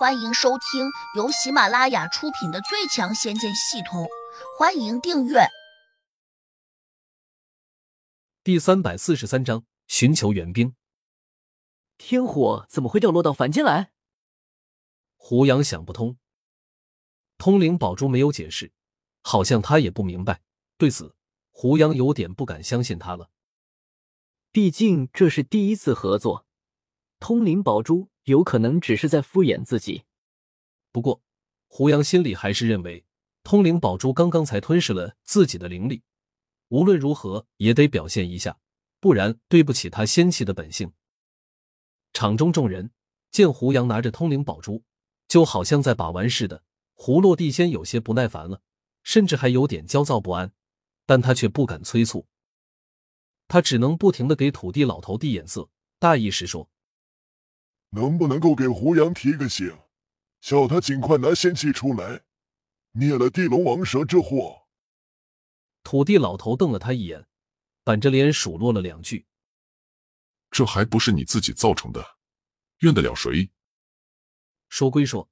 欢迎收听由喜马拉雅出品的《最强仙剑系统》，欢迎订阅。第三百四十三章：寻求援兵。天火怎么会掉落到凡间来？胡杨想不通。通灵宝珠没有解释，好像他也不明白。对此，胡杨有点不敢相信他了。毕竟这是第一次合作，通灵宝珠。有可能只是在敷衍自己，不过胡杨心里还是认为通灵宝珠刚刚才吞噬了自己的灵力，无论如何也得表现一下，不然对不起他仙气的本性。场中众人见胡杨拿着通灵宝珠，就好像在把玩似的。胡落地仙有些不耐烦了，甚至还有点焦躁不安，但他却不敢催促，他只能不停的给土地老头递眼色，大意是说。能不能够给胡杨提个醒，叫他尽快拿仙器出来，灭了地龙王蛇之祸？土地老头瞪了他一眼，板着脸数落了两句：“这还不是你自己造成的，怨得了谁？”说归说，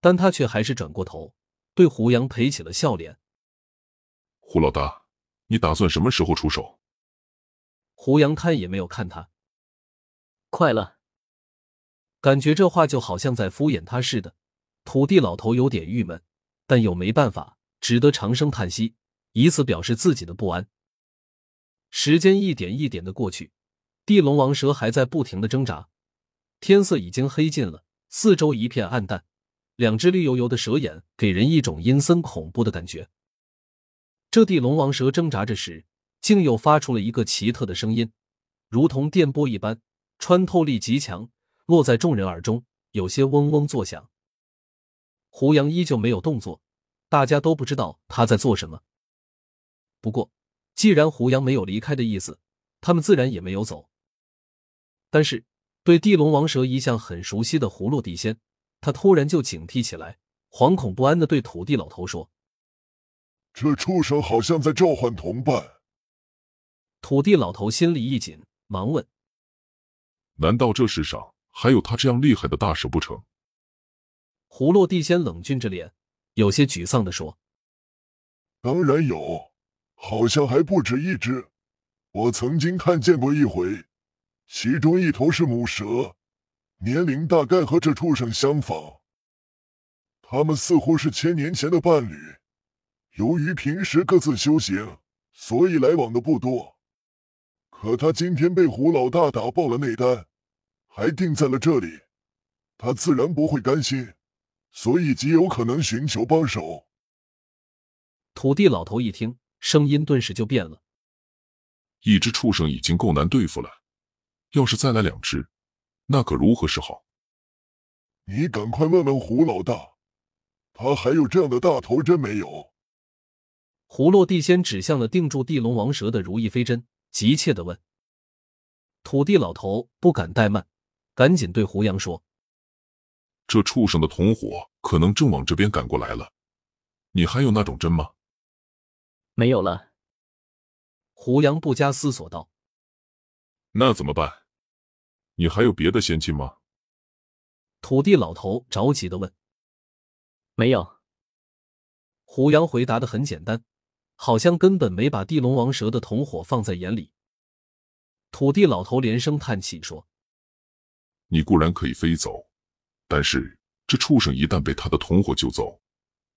但他却还是转过头对胡杨赔起了笑脸：“胡老大，你打算什么时候出手？”胡杨看也没有看他：“快了。”感觉这话就好像在敷衍他似的，土地老头有点郁闷，但又没办法，只得长声叹息，以此表示自己的不安。时间一点一点的过去，地龙王蛇还在不停的挣扎，天色已经黑尽了，四周一片暗淡，两只绿油油的蛇眼给人一种阴森恐怖的感觉。这地龙王蛇挣扎着时，竟又发出了一个奇特的声音，如同电波一般，穿透力极强。落在众人耳中，有些嗡嗡作响。胡杨依旧没有动作，大家都不知道他在做什么。不过，既然胡杨没有离开的意思，他们自然也没有走。但是，对地龙王蛇一向很熟悉的葫芦地仙，他突然就警惕起来，惶恐不安的对土地老头说：“这畜生好像在召唤同伴。”土地老头心里一紧，忙问：“难道这世上？”还有他这样厉害的大蛇不成？胡落地仙冷峻着脸，有些沮丧的说：“当然有，好像还不止一只。我曾经看见过一回，其中一头是母蛇，年龄大概和这畜生相仿。他们似乎是千年前的伴侣。由于平时各自修行，所以来往的不多。可他今天被胡老大打爆了内丹。”还定在了这里，他自然不会甘心，所以极有可能寻求帮手。土地老头一听，声音顿时就变了。一只畜生已经够难对付了，要是再来两只，那可如何是好？你赶快问问胡老大，他还有这样的大头针没有？胡落地仙指向了定住地龙王蛇的如意飞针，急切的问。土地老头不敢怠慢。赶紧对胡杨说：“这畜生的同伙可能正往这边赶过来了，你还有那种针吗？”“没有了。”胡杨不加思索道。“那怎么办？你还有别的仙器吗？”土地老头着急的问。“没有。”胡杨回答的很简单，好像根本没把地龙王蛇的同伙放在眼里。土地老头连声叹气说。你固然可以飞走，但是这畜生一旦被他的同伙救走，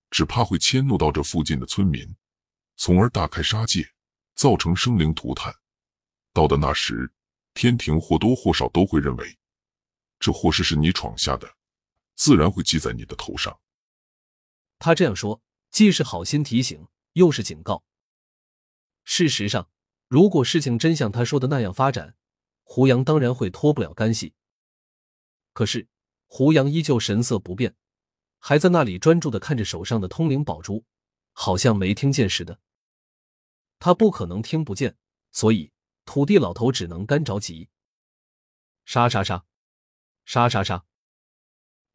只怕会迁怒到这附近的村民，从而大开杀戒，造成生灵涂炭。到的那时，天庭或多或少都会认为这祸事是你闯下的，自然会记在你的头上。他这样说，既是好心提醒，又是警告。事实上，如果事情真像他说的那样发展，胡杨当然会脱不了干系。可是，胡杨依旧神色不变，还在那里专注的看着手上的通灵宝珠，好像没听见似的。他不可能听不见，所以土地老头只能干着急。沙沙沙，沙沙沙。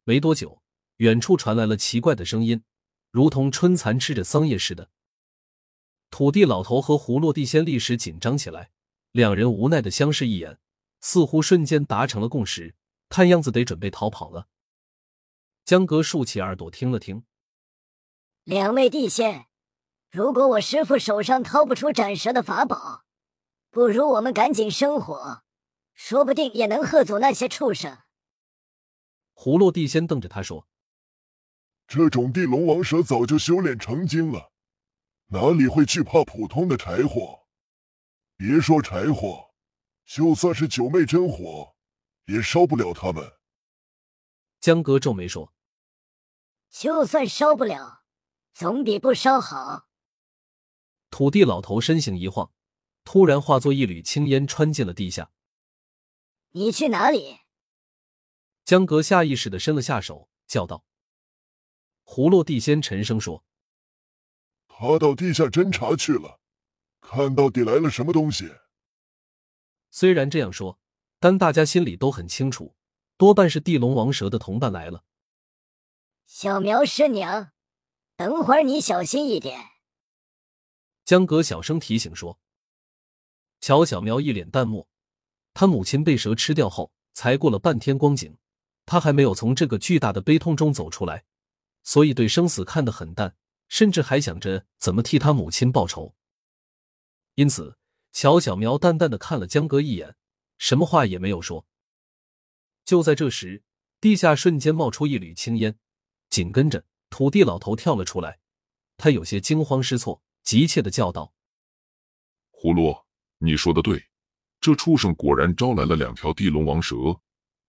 没多久，远处传来了奇怪的声音，如同春蚕吃着桑叶似的。土地老头和胡落地仙立时紧张起来，两人无奈的相视一眼，似乎瞬间达成了共识。看样子得准备逃跑了。江哥竖起耳朵听了听，两位地仙，如果我师傅手上掏不出斩蛇的法宝，不如我们赶紧生火，说不定也能吓阻那些畜生。葫芦地仙瞪着他说：“这种地龙王蛇早就修炼成精了，哪里会惧怕普通的柴火？别说柴火，就算是九妹真火，也烧不了他们。”江哥皱眉说：“就算烧不了，总比不烧好。”土地老头身形一晃，突然化作一缕青烟，穿进了地下。你去哪里？江哥下意识的伸了下手，叫道：“葫芦地仙沉声说，他到地下侦查去了，看到底来了什么东西。”虽然这样说，但大家心里都很清楚。多半是地龙王蛇的同伴来了。小苗师娘，等会儿你小心一点。江哥小声提醒说。乔小苗一脸淡漠，他母亲被蛇吃掉后，才过了半天光景，他还没有从这个巨大的悲痛中走出来，所以对生死看得很淡，甚至还想着怎么替他母亲报仇。因此，乔小苗淡淡的看了江哥一眼，什么话也没有说。就在这时，地下瞬间冒出一缕青烟，紧跟着土地老头跳了出来。他有些惊慌失措，急切的叫道：“葫芦，你说的对，这畜生果然招来了两条地龙王蛇，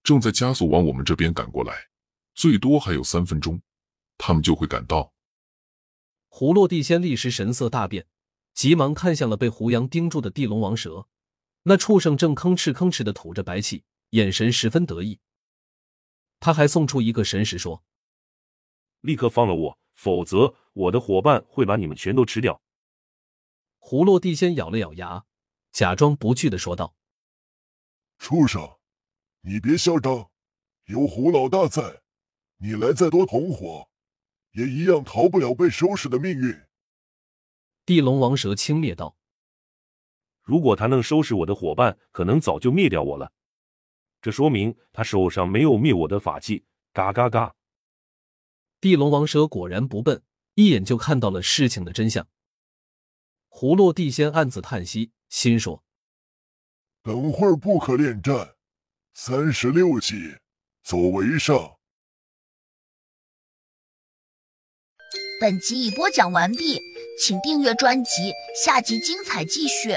正在加速往我们这边赶过来。最多还有三分钟，他们就会赶到。”葫芦地仙立时神色大变，急忙看向了被胡杨盯住的地龙王蛇，那畜生正吭哧吭哧的吐着白气。眼神十分得意，他还送出一个神石，说：“立刻放了我，否则我的伙伴会把你们全都吃掉。”胡落地仙咬了咬牙，假装不惧的说道：“畜生，你别嚣张，有胡老大在，你来再多同伙，也一样逃不了被收拾的命运。”地龙王蛇轻蔑道：“如果他能收拾我的伙伴，可能早就灭掉我了。”这说明他手上没有灭我的法器。嘎嘎嘎！地龙王蛇果然不笨，一眼就看到了事情的真相。葫芦地仙暗自叹息，心说：“等会儿不可恋战，三十六计，走为上。”本集已播讲完毕，请订阅专辑，下集精彩继续。